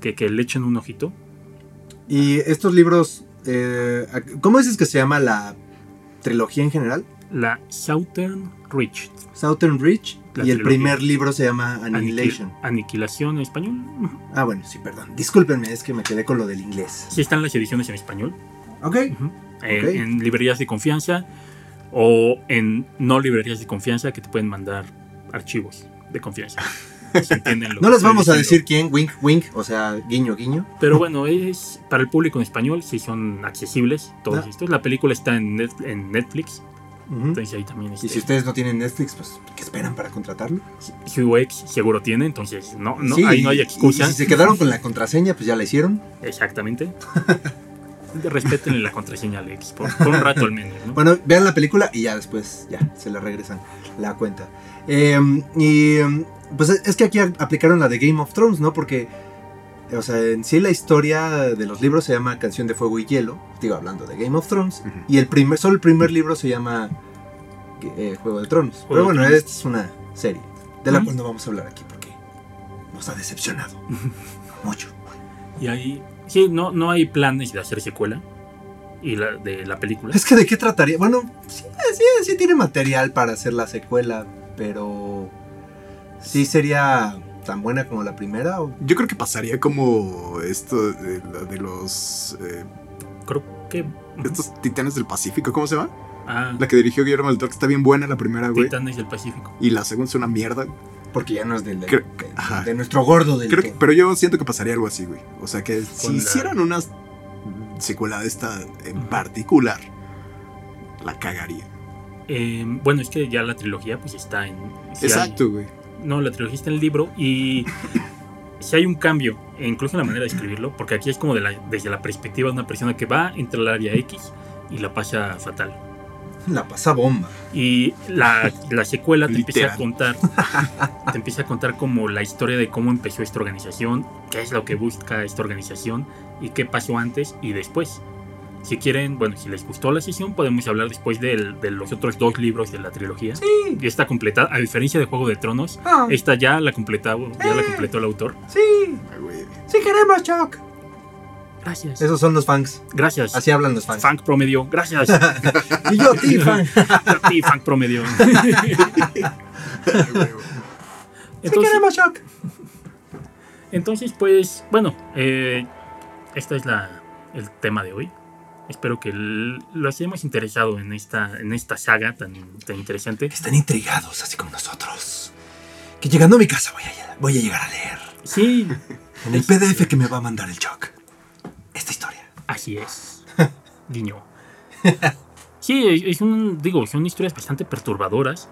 que, que le echen un ojito. Y estos libros, eh, ¿cómo dices que se llama la trilogía en general? La Southern Reach. Southern Reach. La y el primer libro se llama Annihilation. Aniquil- Aniquilación en español. Ah, bueno, sí, perdón. Discúlpenme, es que me quedé con lo del inglés. Sí están las ediciones en español. Ok. Ujú. En- Ok. en librerías de confianza o en no librerías de confianza que te pueden mandar archivos de confianza. ¿Se entienden lo No que les vamos a decir quién, wink, wink, o sea, guiño, guiño. Pero bueno, es para el público en español, sí son accesibles todos Ah. estos. La película está en, Net- en Netflix, entonces ahí también Y si este, ustedes no tienen Netflix, pues, ¿qué esperan para contratarlo? su ex seguro tiene, entonces no, no Sí, ahí no hay excusa. Y si se quedaron con la contraseña, pues ya la hicieron. Exactamente. Respétenle la contraseña al ex, por, por un rato al menos, ¿no? Bueno, vean la película y ya después, ya, se le regresan la cuenta. Eh, y em, pues es que aquí aplicaron la de Game of Thrones, ¿no? Porque, o sea, en sí la historia de los libros se llama Canción de Fuego y Hielo, digo, hablando de Game of Thrones, y el primer, solo el primer libro se llama eh, Juego de Tronos. Pero bueno, Tronos. esta es una serie de la cual no vamos a hablar aquí porque nos ha decepcionado mucho. Y ahí, sí, no, no hay planes de hacer secuela y la, de la película. Es que de qué trataría. Bueno, sí, sí, sí tiene material para hacer la secuela, pero sí sería tan buena como la primera. ¿o? Yo creo que pasaría como esto de, la- de los eh, Creo que... estos titanes del Pacífico, ¿cómo se llama? Ah, La que dirigió Guillermo del Toro, que está bien buena la primera, güey. Titanes del Pacífico. Y la segunda es una mierda. Porque ya no es del, del- Creo- de, nuestro gordo del Creo que- pero yo siento que pasaría algo así, güey. O sea que si la- hicieran una secuela de esta en particular, la cagaría. Eh, bueno, es que ya la trilogía pues está en... Exacto, güey. No, la trilogía está en el libro y si hay un cambio, e incluso en la manera de escribirlo, porque aquí es como de la- desde la perspectiva de una persona que va entre el área X y la pasa fatal. La pasa bomba. Y la, la secuela te empieza a contar, te empieza a contar como la historia de cómo empezó esta organización, qué es lo que busca esta organización y qué pasó antes y después. Si quieren, bueno, si les gustó la sesión, podemos hablar después del- de los otros dos libros de la trilogía. Sí. Y está completada, a diferencia de Juego de Tronos, Ah, esta ya la completó, ya la Eh. completó el autor. sí. Sí queremos, Chuck. Gracias. Esos son los fans. Gracias. Así hablan los fans. Funk promedio. Gracias. Y yo, ti, fan. Sí, funk promedio. Güey. Sí Entonces, queremos, Chuck. entonces, pues, bueno, eh, este es la, el tema de hoy. Espero que l- los hayamos interesado en esta, en esta saga tan, tan interesante. Están intrigados, así como nosotros. Que llegando a mi casa voy a, voy a llegar a leer. Sí, En el PDF que me va a mandar el Chuck. Esta historia. así es. Guiño. Sí, es es un, digo, son historias bastante perturbadoras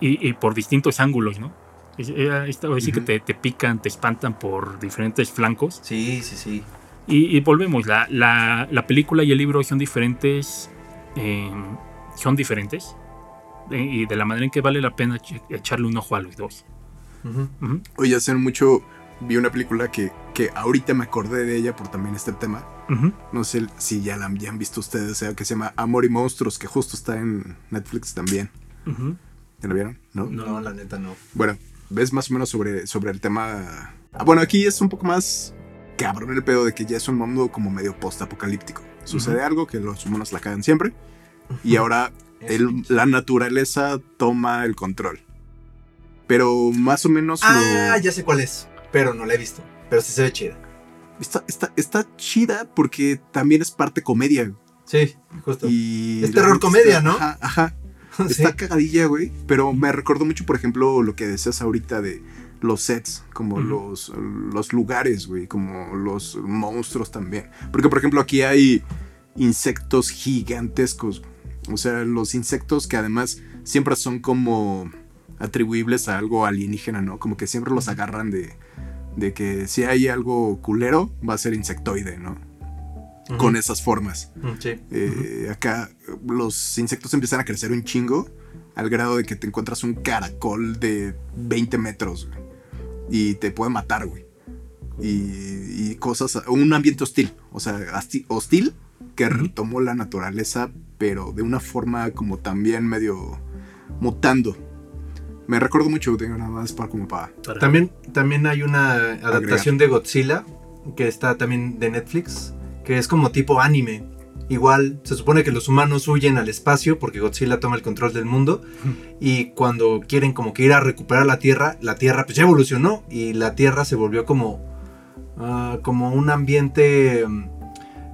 y, y por distintos ángulos, ¿no? Es, eh, esta vez sí que te, te pican, te espantan por diferentes flancos. Sí, sí, sí. Y, y volvemos, la, la- la película y el libro son diferentes, eh, son diferentes, eh, y de la manera en que vale la pena echarle un ojo a los dos. Ujú. Ujú, Oye, hace mucho vi una película que, que ahorita me acordé de ella por también este tema. ujú. No sé si ya la han- ya han visto ustedes, o sea, que se llama Amor y Monstruos, que justo está en Netflix también. ¿Ya la vieron? ¿No? No. No, la neta no. Bueno, ves más o menos sobre, sobre el tema. Ah, bueno, aquí es un poco más cabrón el pedo de que ya es un mundo como medio post-apocalíptico. Sucede algo que los humanos la cagan siempre y ahora el- la naturaleza toma el control. Pero más o menos Ah, lo- ya sé cuál es. Pero no la he visto. Pero sí se ve chida. está, está, está chida porque también es parte comedia. Sí, justo. Y Es terror comedia, está- ¿no? Ajá, ajá. Sí. Está cagadilla, güey. Pero me recordó mucho, por ejemplo, lo que decías ahorita de los sets, como los, los lugares, güey, como los monstruos también. Porque, por ejemplo, aquí hay insectos gigantescos. O sea, los insectos que además siempre son como atribuibles a algo alienígena, ¿no? Como que siempre los agarran de, de que si hay algo culero, va a ser insectoide, ¿no? Con esas formas. Sí. Eh, acá los insectos empiezan a crecer un chingo al grado de que te encuentras un caracol de 20 metros güey, y te puede matar, güey. Y, y cosas, un ambiente hostil, o sea, hostil que retomó la naturaleza, pero de una forma como también medio mutando. Me recuerdo mucho, tengo nada más para como para... Para- También, también hay una adaptación de Godzilla que está también de Netflix, que es como tipo anime. Igual se supone que los humanos huyen al espacio porque Godzilla toma el control del mundo y cuando quieren como que ir a recuperar la Tierra, la Tierra pues ya evolucionó y la Tierra se volvió como ah, como un ambiente em,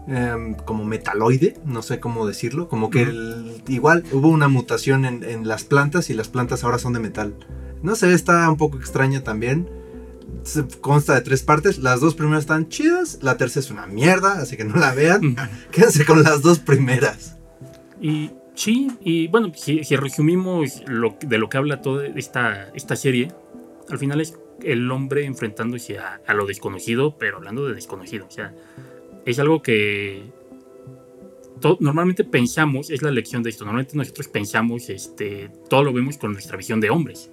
em, como metaloide, no sé cómo decirlo, como que el- igual hubo una mutación en, en las plantas y las plantas ahora son de metal. No sé, está un poco extraña también. Se- consta de tres partes. Las dos primeras están chidas. La tercera es una mierda, así que no la vean. Ujú. Quédense con las dos primeras. Y sí, y bueno, si, si resumimos lo, de lo que habla toda esta, esta serie, al final es el hombre enfrentándose a, a lo desconocido, pero hablando de desconocido. O sea, es algo que to- normalmente pensamos, es la lección de esto, normalmente nosotros pensamos, este, todo lo vemos con nuestra visión de hombres,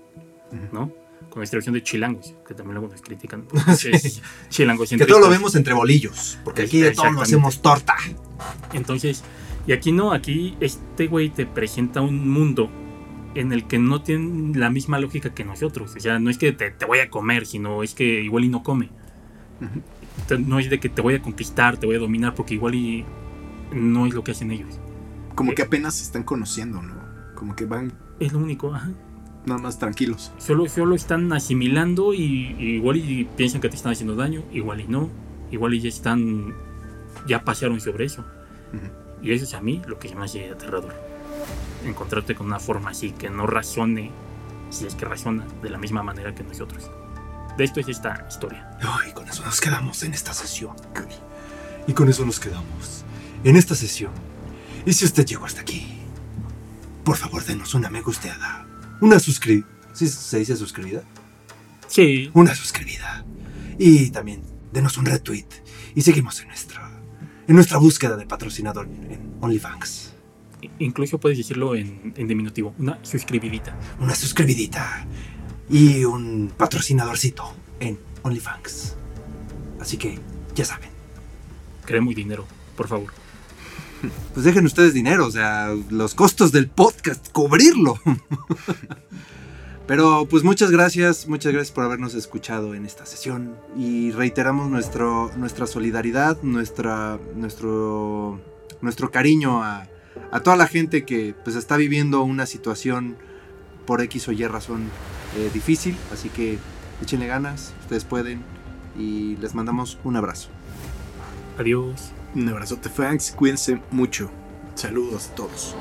¿no? Con visión de chilangos, que también luego nos critican. Es chilangos Que todo lo vemos entre bolillos. Porque aquí de todo lo hacemos torta. Entonces, y aquí no, aquí este güey te presenta un mundo en el que no tiene la misma lógica que nosotros. O sea, no es que te, te voy a comer, sino es que igual y no come. No es de que te voy a conquistar, te voy a dominar, porque igual y no es lo que hacen ellos. Como Eh. que apenas se están conociendo, ¿no? Como que van Es lo único, ajá. Nada más tranquilos. Solo, solo están asimilando y, y igual y piensan que te están haciendo daño, igual y no. Igual y ya están, ya pasaron sobre eso. Ujú. Y eso es a mí lo que se me hace aterrador. Encontrarte con una forma así que no razone, si es que razona, de la misma manera que nosotros. De esto es esta historia. Ay, con eso nos quedamos en esta sesión. Y con eso nos quedamos en esta sesión. Y si usted llegó hasta aquí, por favor denos una me gusteada. Una suscri... ¿Sí se dice suscribida? Sí, Una suscribida. Y también denos un retweet. Y seguimos en nuestra, en nuestra búsqueda de patrocinador en OnlyFans. incluso puedes decirlo en, en diminutivo. Una suscribidita. Una suscribidita. Y un patrocinadorcito en OnlyFans. Así que, ya saben. Queremos dinero, por favor. Pues dejen ustedes dinero, o sea, los costos del podcast, cubrirlo. Pero pues muchas gracias, muchas gracias por habernos escuchado en esta sesión y reiteramos nuestro, nuestra solidaridad, nuestra, nuestro, nuestro cariño a, a toda la gente que pues está viviendo una situación por X o Y razón eh, difícil, así que échenle ganas, ustedes pueden y les mandamos un abrazo. Adiós. Un abrazote, Franks. Cuídense mucho. Saludos a todos.